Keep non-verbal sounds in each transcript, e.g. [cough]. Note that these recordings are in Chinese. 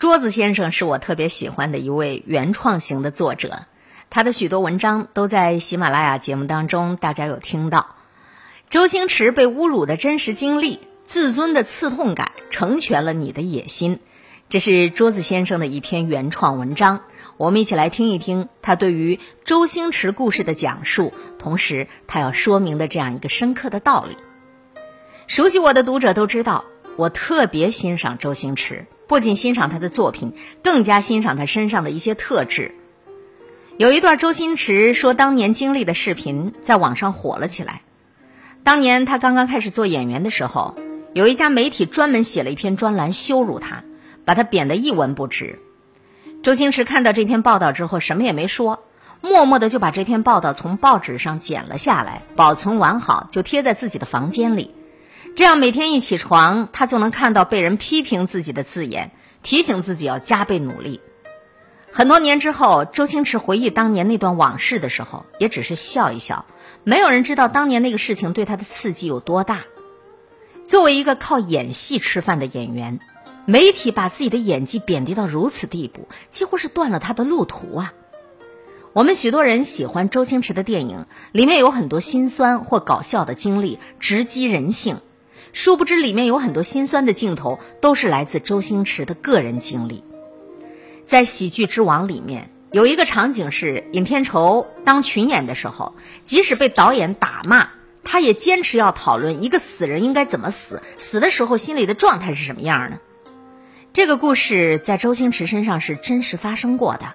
桌子先生是我特别喜欢的一位原创型的作者，他的许多文章都在喜马拉雅节目当中，大家有听到。周星驰被侮辱的真实经历，自尊的刺痛感，成全了你的野心。这是桌子先生的一篇原创文章，我们一起来听一听他对于周星驰故事的讲述，同时他要说明的这样一个深刻的道理。熟悉我的读者都知道，我特别欣赏周星驰。不仅欣赏他的作品，更加欣赏他身上的一些特质。有一段周星驰说当年经历的视频在网上火了起来。当年他刚刚开始做演员的时候，有一家媒体专门写了一篇专栏羞辱他，把他贬得一文不值。周星驰看到这篇报道之后，什么也没说，默默的就把这篇报道从报纸上剪了下来，保存完好，就贴在自己的房间里。这样每天一起床，他就能看到被人批评自己的字眼，提醒自己要加倍努力。很多年之后，周星驰回忆当年那段往事的时候，也只是笑一笑。没有人知道当年那个事情对他的刺激有多大。作为一个靠演戏吃饭的演员，媒体把自己的演技贬低到如此地步，几乎是断了他的路途啊！我们许多人喜欢周星驰的电影，里面有很多心酸或搞笑的经历，直击人性。殊不知，里面有很多心酸的镜头，都是来自周星驰的个人经历。在《喜剧之王》里面，有一个场景是尹天仇当群演的时候，即使被导演打骂，他也坚持要讨论一个死人应该怎么死，死的时候心里的状态是什么样的。这个故事在周星驰身上是真实发生过的，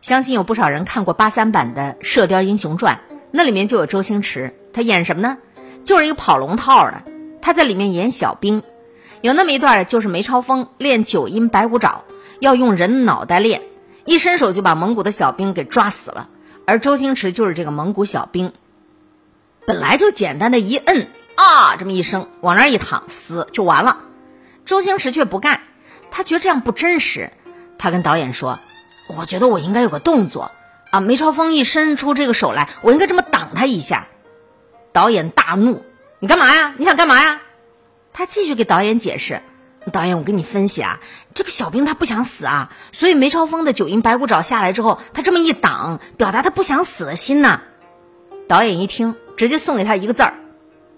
相信有不少人看过八三版的《射雕英雄传》，那里面就有周星驰，他演什么呢？就是一个跑龙套的。他在里面演小兵，有那么一段就是梅超风练九阴白骨爪，要用人脑袋练，一伸手就把蒙古的小兵给抓死了。而周星驰就是这个蒙古小兵，本来就简单的一摁啊，这么一声往那一躺死就完了。周星驰却不干，他觉得这样不真实。他跟导演说：“我觉得我应该有个动作啊，梅超风一伸出这个手来，我应该这么挡他一下。”导演大怒。你干嘛呀？你想干嘛呀？他继续给导演解释：“导演，我跟你分析啊，这个小兵他不想死啊，所以梅超风的九阴白骨爪下来之后，他这么一挡，表达他不想死的心呐。”导演一听，直接送给他一个字儿：“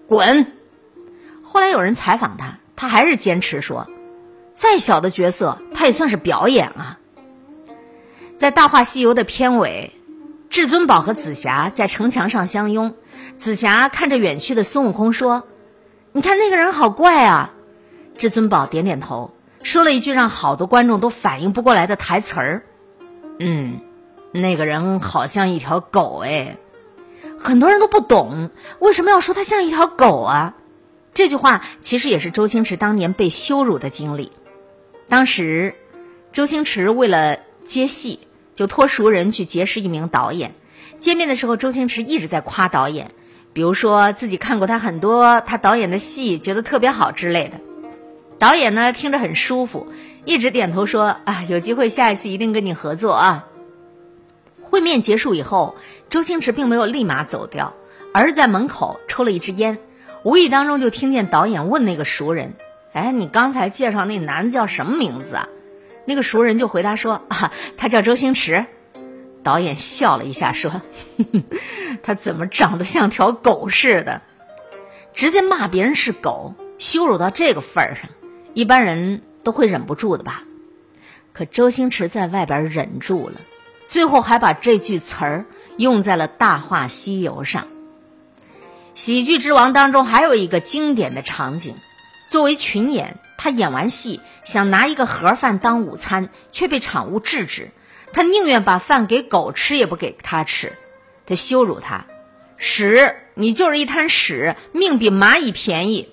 滚。”后来有人采访他，他还是坚持说：“再小的角色，他也算是表演啊。”在《大话西游》的片尾。至尊宝和紫霞在城墙上相拥，紫霞看着远去的孙悟空说：“你看那个人好怪啊。”至尊宝点点头，说了一句让好多观众都反应不过来的台词儿：“嗯，那个人好像一条狗哎。”很多人都不懂为什么要说他像一条狗啊？这句话其实也是周星驰当年被羞辱的经历。当时，周星驰为了接戏。就托熟人去结识一名导演，见面的时候，周星驰一直在夸导演，比如说自己看过他很多他导演的戏，觉得特别好之类的。导演呢听着很舒服，一直点头说：“啊，有机会下一次一定跟你合作啊。”会面结束以后，周星驰并没有立马走掉，而是在门口抽了一支烟，无意当中就听见导演问那个熟人：“哎，你刚才介绍那男的叫什么名字啊？”那个熟人就回答说：“啊，他叫周星驰。”导演笑了一下说：“ [laughs] 他怎么长得像条狗似的？直接骂别人是狗，羞辱到这个份儿上，一般人都会忍不住的吧？可周星驰在外边忍住了，最后还把这句词儿用在了《大话西游》上。《喜剧之王》当中还有一个经典的场景，作为群演。他演完戏，想拿一个盒饭当午餐，却被场务制止。他宁愿把饭给狗吃，也不给他吃。他羞辱他：“屎，你就是一滩屎，命比蚂蚁便宜。”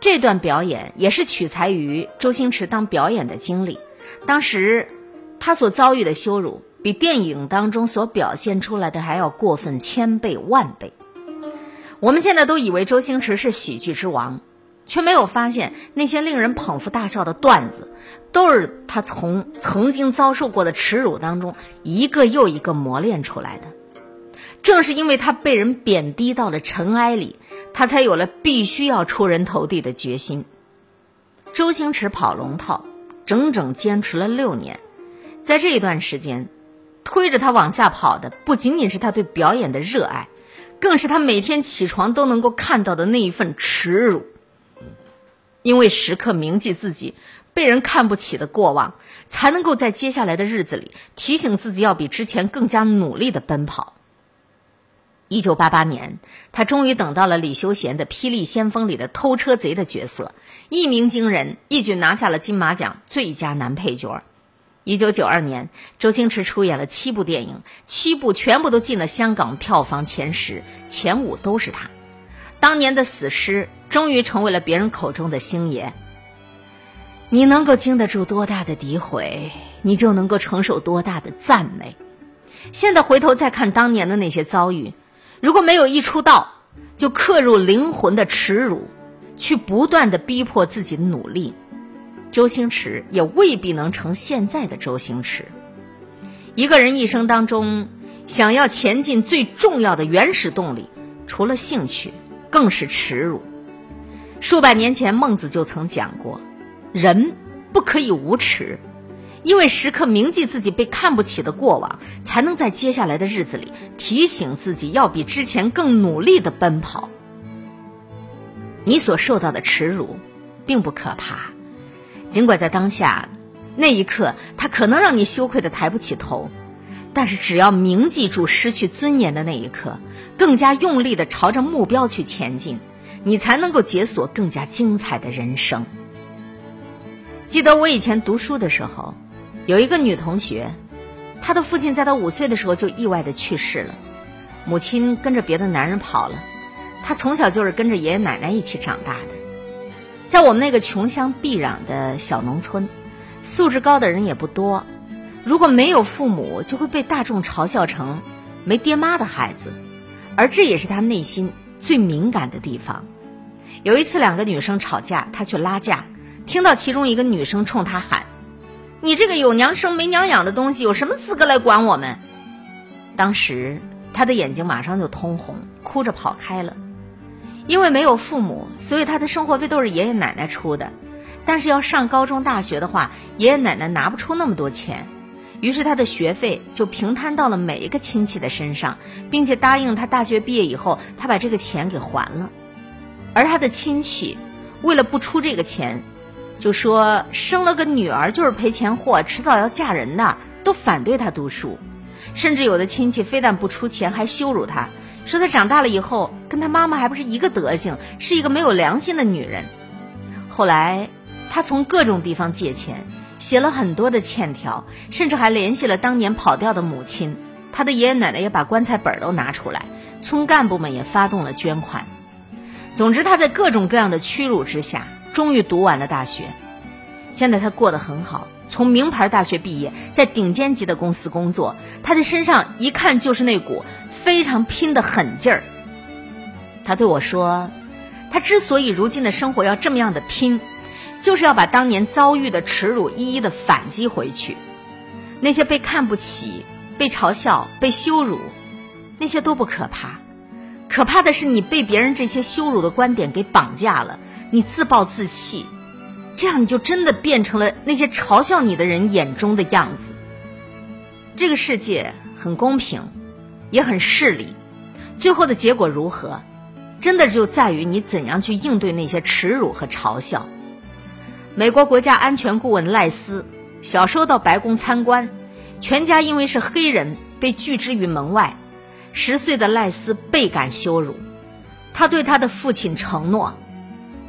这段表演也是取材于周星驰当表演的经历。当时他所遭遇的羞辱，比电影当中所表现出来的还要过分千倍万倍。我们现在都以为周星驰是喜剧之王。却没有发现那些令人捧腹大笑的段子，都是他从曾经遭受过的耻辱当中一个又一个磨练出来的。正是因为他被人贬低到了尘埃里，他才有了必须要出人头地的决心。周星驰跑龙套，整整坚持了六年。在这一段时间，推着他往下跑的不仅仅是他对表演的热爱，更是他每天起床都能够看到的那一份耻辱。因为时刻铭记自己被人看不起的过往，才能够在接下来的日子里提醒自己要比之前更加努力的奔跑。一九八八年，他终于等到了李修贤的《霹雳先锋》里的偷车贼的角色，一鸣惊人，一举拿下了金马奖最佳男配角。一九九二年，周星驰出演了七部电影，七部全部都进了香港票房前十，前五都是他。当年的死尸终于成为了别人口中的星爷。你能够经得住多大的诋毁，你就能够承受多大的赞美。现在回头再看当年的那些遭遇，如果没有一出道就刻入灵魂的耻辱，去不断的逼迫自己努力。周星驰也未必能成现在的周星驰。一个人一生当中，想要前进最重要的原始动力，除了兴趣，更是耻辱。数百年前，孟子就曾讲过：“人不可以无耻，因为时刻铭记自己被看不起的过往，才能在接下来的日子里提醒自己要比之前更努力的奔跑。”你所受到的耻辱，并不可怕。尽管在当下那一刻，他可能让你羞愧的抬不起头，但是只要铭记住失去尊严的那一刻，更加用力的朝着目标去前进，你才能够解锁更加精彩的人生。记得我以前读书的时候，有一个女同学，她的父亲在她五岁的时候就意外的去世了，母亲跟着别的男人跑了，她从小就是跟着爷爷奶奶一起长大的。在我们那个穷乡僻壤的小农村，素质高的人也不多。如果没有父母，就会被大众嘲笑成没爹妈的孩子，而这也是他内心最敏感的地方。有一次，两个女生吵架，他去拉架，听到其中一个女生冲他喊：“你这个有娘生没娘养的东西，有什么资格来管我们？”当时他的眼睛马上就通红，哭着跑开了。因为没有父母，所以他的生活费都是爷爷奶奶出的。但是要上高中、大学的话，爷爷奶奶拿不出那么多钱，于是他的学费就平摊到了每一个亲戚的身上，并且答应他大学毕业以后，他把这个钱给还了。而他的亲戚为了不出这个钱，就说生了个女儿就是赔钱货，迟早要嫁人的，都反对他读书。甚至有的亲戚非但不出钱，还羞辱他。说她长大了以后跟她妈妈还不是一个德行，是一个没有良心的女人。后来，她从各种地方借钱，写了很多的欠条，甚至还联系了当年跑掉的母亲。她的爷爷奶奶也把棺材本都拿出来，村干部们也发动了捐款。总之，他在各种各样的屈辱之下，终于读完了大学。现在他过得很好。从名牌大学毕业，在顶尖级的公司工作，他的身上一看就是那股非常拼的狠劲儿。他对我说：“他之所以如今的生活要这么样的拼，就是要把当年遭遇的耻辱一一的反击回去。那些被看不起、被嘲笑、被羞辱，那些都不可怕，可怕的是你被别人这些羞辱的观点给绑架了，你自暴自弃。”这样你就真的变成了那些嘲笑你的人眼中的样子。这个世界很公平，也很势利，最后的结果如何，真的就在于你怎样去应对那些耻辱和嘲笑。美国国家安全顾问赖斯小时候到白宫参观，全家因为是黑人被拒之于门外。十岁的赖斯倍感羞辱，他对他的父亲承诺：“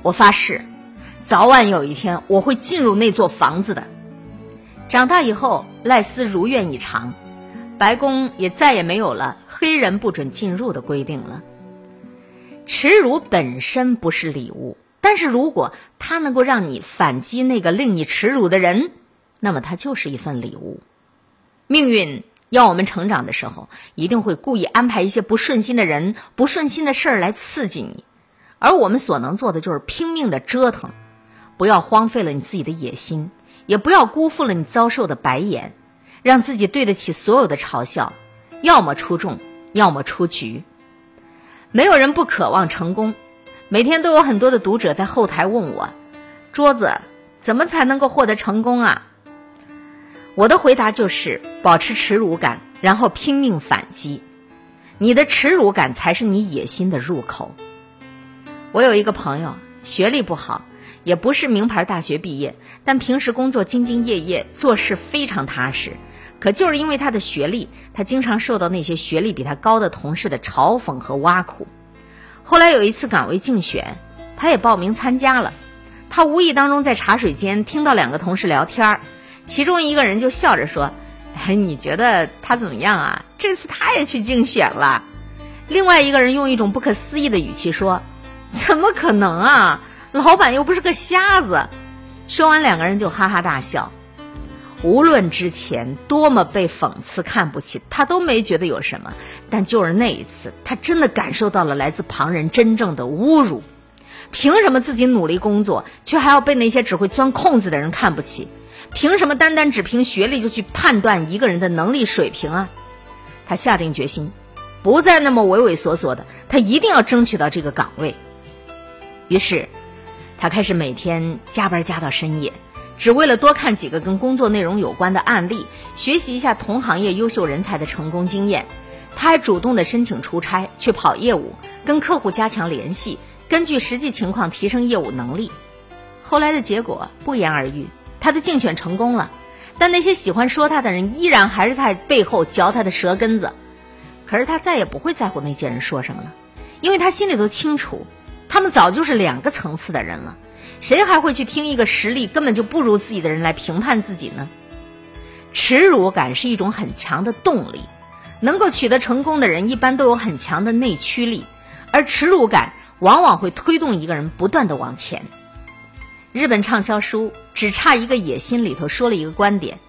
我发誓。”早晚有一天，我会进入那座房子的。长大以后，赖斯如愿以偿，白宫也再也没有了黑人不准进入的规定了。耻辱本身不是礼物，但是如果它能够让你反击那个令你耻辱的人，那么它就是一份礼物。命运要我们成长的时候，一定会故意安排一些不顺心的人、不顺心的事儿来刺激你，而我们所能做的就是拼命的折腾。不要荒废了你自己的野心，也不要辜负了你遭受的白眼，让自己对得起所有的嘲笑，要么出众，要么出局。没有人不渴望成功，每天都有很多的读者在后台问我：桌子怎么才能够获得成功啊？我的回答就是保持耻辱感，然后拼命反击。你的耻辱感才是你野心的入口。我有一个朋友，学历不好，也不是名牌大学毕业，但平时工作兢兢业业，做事非常踏实。可就是因为他的学历，他经常受到那些学历比他高的同事的嘲讽和挖苦。后来有一次岗位竞选，他也报名参加了。他无意当中在茶水间听到两个同事聊天儿其中一个人就笑着说：“哎，你觉得他怎么样啊？这次他也去竞选了。”另外一个人用一种不可思议的语气说：“怎么可能啊？老板又不是个瞎子。”说完，两个人就哈哈大笑。无论之前多么被讽刺、看不起，他都没觉得有什么。但就是那一次，他真的感受到了来自旁人真正的侮辱。凭什么自己努力工作，却还要被那些只会钻空子的人看不起？凭什么单单只凭学历就去判断一个人的能力水平啊？他下定决心，不再那么畏畏缩缩的，他一定要争取到这个岗位。于是，他开始每天加班加到深夜。只为了多看几个跟工作内容有关的案例，学习一下同行业优秀人才的成功经验。他还主动的申请出差去跑业务，跟客户加强联系，根据实际情况提升业务能力。后来的结果不言而喻，他的竞选成功了。但那些喜欢说他的人依然还是在背后嚼他的舌根子。可是他再也不会在乎那些人说什么了，因为他心里都清楚，他们早就是两个层次的人了。谁还会去听一个实力根本就不如自己的人来评判自己呢？耻辱感是一种很强的动力，能够取得成功的人一般都有很强的内驱力，而耻辱感往往会推动一个人不断的往前。日本畅销书《只差一个野心》里头说了一个观点：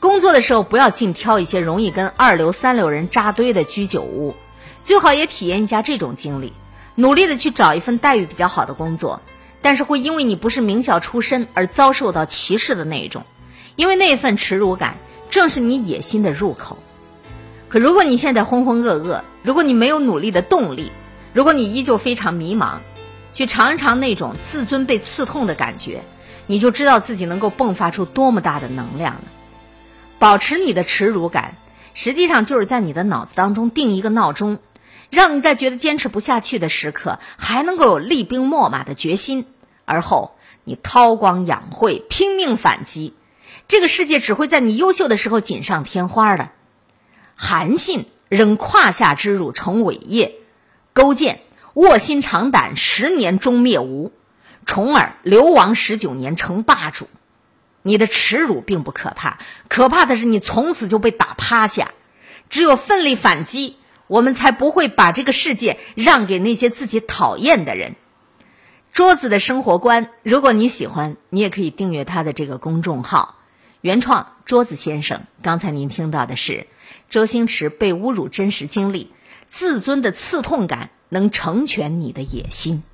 工作的时候不要尽挑一些容易跟二流三流人扎堆的居酒屋，最好也体验一下这种经历，努力的去找一份待遇比较好的工作。但是会因为你不是名校出身而遭受到歧视的那一种，因为那份耻辱感正是你野心的入口。可如果你现在浑浑噩噩，如果你没有努力的动力，如果你依旧非常迷茫，去尝一尝那种自尊被刺痛的感觉，你就知道自己能够迸发出多么大的能量了。保持你的耻辱感，实际上就是在你的脑子当中定一个闹钟，让你在觉得坚持不下去的时刻，还能够有厉兵秣马的决心。而后，你韬光养晦，拼命反击，这个世界只会在你优秀的时候锦上添花的。韩信仍胯下之辱成伟业，勾践卧薪尝胆十年终灭吴，重耳流亡十九年成霸主。你的耻辱并不可怕，可怕的是你从此就被打趴下。只有奋力反击，我们才不会把这个世界让给那些自己讨厌的人。桌子的生活观，如果你喜欢，你也可以订阅他的这个公众号“原创桌子先生”。刚才您听到的是周星驰被侮辱真实经历，自尊的刺痛感能成全你的野心。